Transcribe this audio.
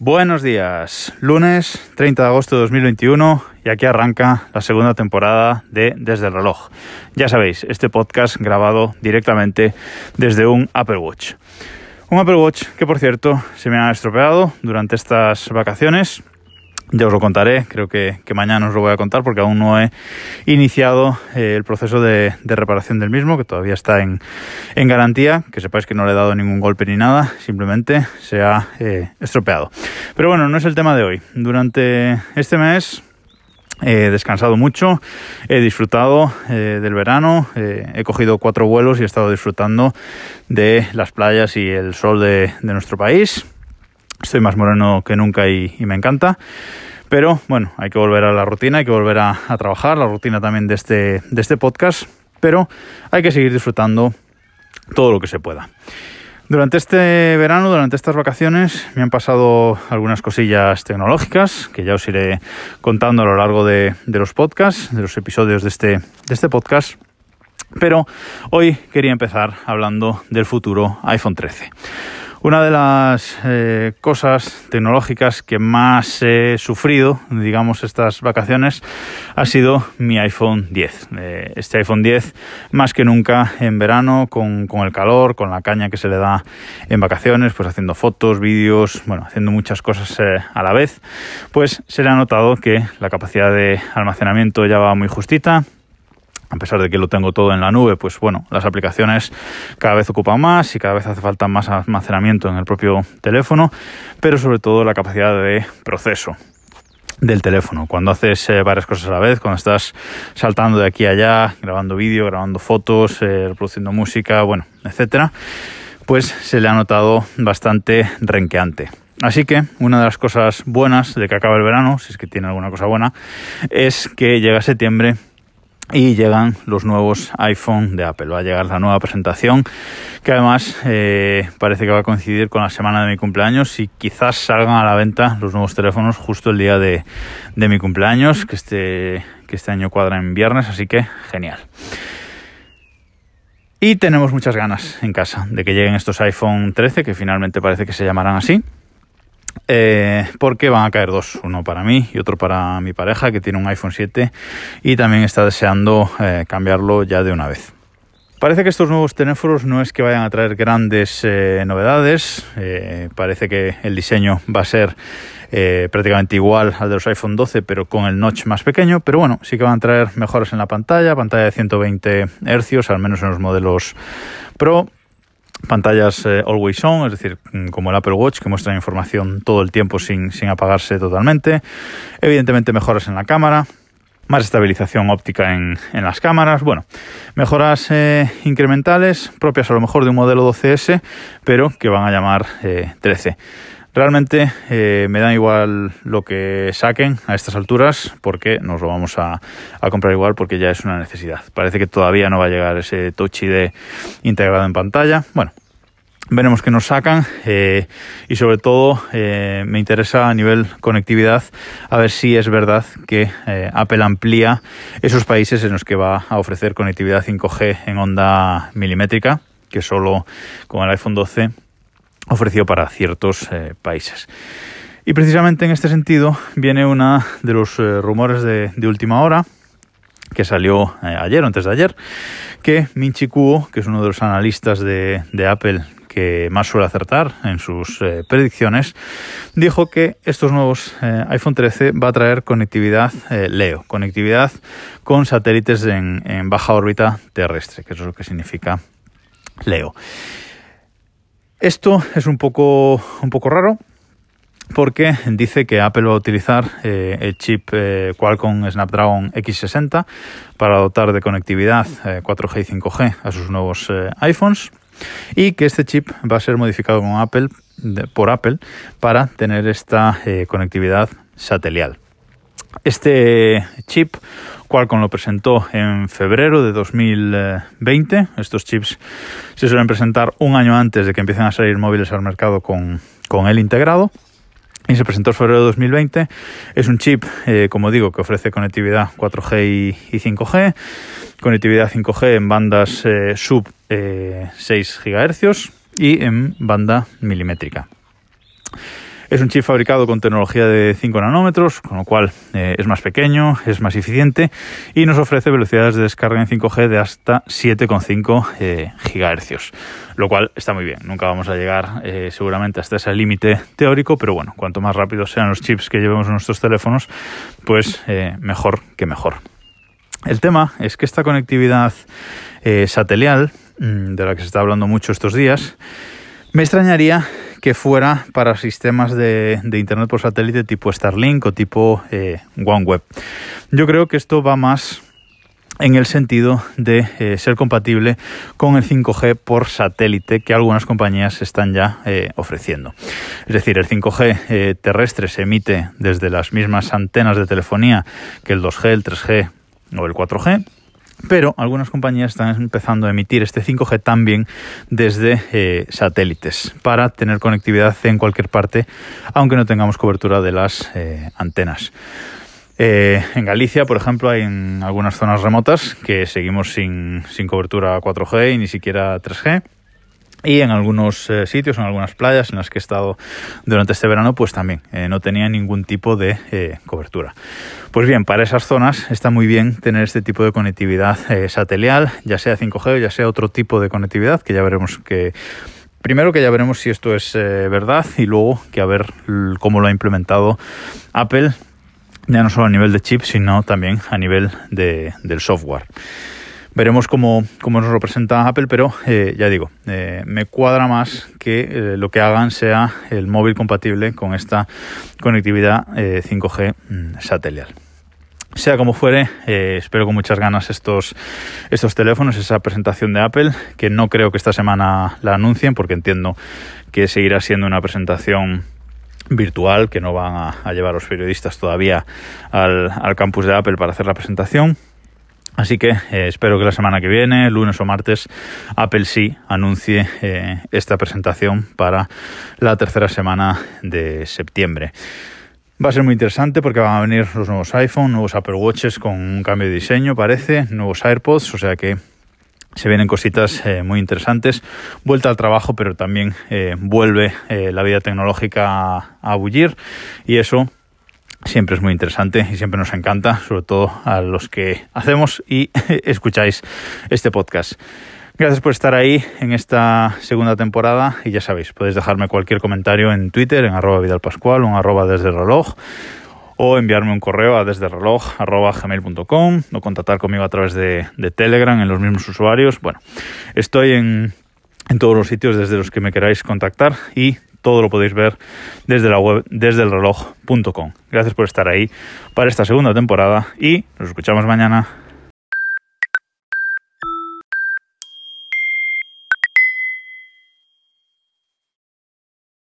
Buenos días, lunes 30 de agosto de 2021 y aquí arranca la segunda temporada de Desde el reloj. Ya sabéis, este podcast grabado directamente desde un Apple Watch. Un Apple Watch que por cierto se me ha estropeado durante estas vacaciones ya os lo contaré, creo que, mañana os lo voy a contar porque aún no he iniciado eh, el proceso de, reparación del mismo, que todavía está en, garantía, que sepáis que no le he dado ningún golpe ni nada, simplemente se ha eh, estropeado. Pero bueno, no es el tema de hoy. Durante este mes He descansado mucho, he disfrutado eh, del verano, he cogido cuatro vuelos y he estado disfrutando de las playas y el sol de nuestro país. Estoy más moreno que nunca y, me encanta. Pero bueno, hay que volver a la rutina, hay que volver a, trabajar, la rutina también de este, de este podcast, pero hay que seguir disfrutando todo lo que se pueda. Durante este verano, durante estas vacaciones, me han pasado algunas cosillas tecnológicas que ya os iré contando a lo largo de, de los podcasts, de los episodios de este, de este podcast. Pero hoy quería empezar hablando del futuro iPhone 13. Una de las eh, cosas tecnológicas que más he sufrido, digamos, estas vacaciones ha sido mi iPhone 10. Eh, este iPhone 10, más que nunca en verano, con, el calor, con la caña que se le da en vacaciones, pues haciendo fotos, vídeos, bueno, haciendo muchas cosas eh, a la vez, pues se le ha notado que la capacidad de almacenamiento ya va muy justita, a pesar de que lo tengo todo en la nube, pues bueno, las aplicaciones cada vez ocupan más y cada vez hace falta más almacenamiento en el propio teléfono, pero sobre todo la capacidad de proceso del teléfono. Cuando haces eh, varias cosas a la vez, cuando estás saltando de aquí a allá, grabando vídeo, grabando fotos, eh, reproduciendo música, bueno, etcétera, pues se le ha notado bastante renqueante. Así que una de las cosas buenas de que acaba el verano, si es que tiene alguna cosa buena, es que llega septiembre y llegan los nuevos iPhone de Apple. Va a llegar la nueva presentación que además eh, parece que va a coincidir con la semana de mi cumpleaños y quizás salgan a la venta los nuevos teléfonos justo el día de, mi cumpleaños, que este, que este año cuadra en viernes, así que genial. Y tenemos muchas ganas en casa de que lleguen estos iPhone 13, que finalmente parece que se llamarán así. Eh, porque van a caer dos, uno para mí y otro para mi pareja que tiene un iPhone 7 y también está deseando eh, cambiarlo ya de una vez. Parece que estos nuevos teléfonos no es que vayan a traer grandes eh, novedades, parece que el diseño va a ser prácticamente igual al de los iPhone 12 pero con el notch más pequeño, pero bueno, sí que van a traer mejoras en la pantalla, pantalla de 120 Hz, al menos en los modelos Pro, pantallas eh, always on, es decir, mm, como el Apple Watch que muestra información todo el tiempo sin, apagarse totalmente. Evidentemente mejoras en la cámara, más estabilización óptica en, las cámaras, bueno, mejoras eh, incrementales propias a lo mejor de un modelo 12S, pero que van a llamar 13. Realmente eh, me da igual lo que saquen a estas alturas porque nos lo vamos a, comprar igual porque ya es una necesidad. Parece que todavía no va a llegar ese Touch ID integrado en pantalla. Bueno, veremos qué nos sacan eh, y sobre todo eh, me interesa a nivel conectividad a ver si es verdad que Apple amplía esos países en los que va a ofrecer conectividad 5G en onda milimétrica que solo con el iPhone 12 ofrecido para ciertos eh, países. Y precisamente en este sentido viene uno de los eh, rumores de, última hora que salió eh, ayer o antes de ayer, que Minchi Kuo, que es uno de los analistas de, Apple que más suele acertar en sus predicciones, dijo que estos nuevos iPhone 13 va a traer conectividad LEO, conectividad con satélites en, en baja órbita terrestre, que es lo que significa LEO. Esto es un poco, un poco raro porque dice que Apple va a utilizar eh, el chip eh, Qualcomm Snapdragon X60 para dotar de conectividad 4G eh, y 5G a sus nuevos iPhones y que este chip va a ser modificado por Apple para tener esta conectividad satelial. Este chip Qualcomm lo presentó en febrero de 2020. Estos chips se suelen presentar un año antes de que empiecen a salir móviles al mercado con, con el integrado. Y se presentó en febrero de 2020. Es un chip, eh, como digo, que ofrece conectividad 4G y, 5G, conectividad 5G en bandas eh, sub 6 eh, GHz y en banda milimétrica. Es un chip fabricado con tecnología de 5 nanómetros, con lo cual eh, es más pequeño, es más eficiente y nos ofrece velocidades de descarga en 5G de hasta 7,5 eh, GHz, lo cual está muy bien. Nunca vamos a llegar eh, seguramente hasta ese límite teórico, pero bueno, cuanto más rápidos sean los chips que llevemos en nuestros teléfonos, pues mejor que mejor. El tema es que esta conectividad satelial, mm, de la que se está hablando mucho estos días, me extrañaría que fuera para sistemas de, Internet por satélite tipo Starlink o tipo eh, OneWeb. Yo creo que esto va más en el sentido de eh, ser compatible con el 5G por satélite que algunas compañías están ya eh, ofreciendo. Es decir, el 5G terrestre se emite desde las mismas antenas de telefonía que el 2G, el 3G o el 4G pero algunas compañías están empezando a emitir este 5G también desde eh, satélites para tener conectividad en cualquier parte, aunque no tengamos cobertura de las eh, antenas. Eh, en Galicia, por ejemplo, hay en algunas zonas remotas que seguimos sin, sin cobertura 4G y ni siquiera 3G. Y en algunos eh, sitios, en algunas playas en las que he estado durante este verano, pues también eh, no tenía ningún tipo de eh, cobertura. Pues bien, para esas zonas está muy bien tener este tipo de conectividad satelial, ya sea 5G o ya sea otro tipo de conectividad, que ya veremos que Primero que ya veremos si esto es verdad y luego que a ver cómo lo ha implementado Apple, ya no solo a nivel de chip, sino también a nivel de, del software. Veremos cómo, cómo nos lo presenta Apple, pero eh, ya digo, eh, me cuadra más que eh, lo que hagan sea el móvil compatible con esta conectividad 5G mm, satelial. Sea como fuere, espero con muchas ganas estos, estos teléfonos, esa presentación de Apple, que no creo que esta semana la anuncien, porque entiendo que seguirá siendo una presentación virtual, que no van a, a llevar los periodistas todavía al campus de Apple para hacer la presentación Así que eh, espero que la semana que viene, lunes o martes, Apple sí anuncie eh, esta presentación para la tercera semana de septiembre. Va a ser muy interesante porque van a venir los nuevos iPhone, nuevos Apple Watches con un cambio de diseño, parece, nuevos AirPods, o sea que se vienen cositas eh, muy interesantes. Vuelta al trabajo, pero también vuelve la vida tecnológica a, a bullir y eso siempre es muy interesante y siempre nos encanta, sobre todo a los que hacemos y escucháis este podcast. Gracias por estar ahí en esta segunda temporada y ya sabéis, podéis dejarme cualquier comentario en Twitter, en arroba vidalpascual o en arroba desde el o enviarme un correo a desde reloj gmail.com o contactar conmigo a través de, de Telegram en los mismos usuarios. Bueno, estoy en, en todos los sitios desde los que me queráis contactar y todo lo podéis ver desde la web desde el reloj.com. Gracias por estar ahí para esta segunda temporada y nos escuchamos mañana.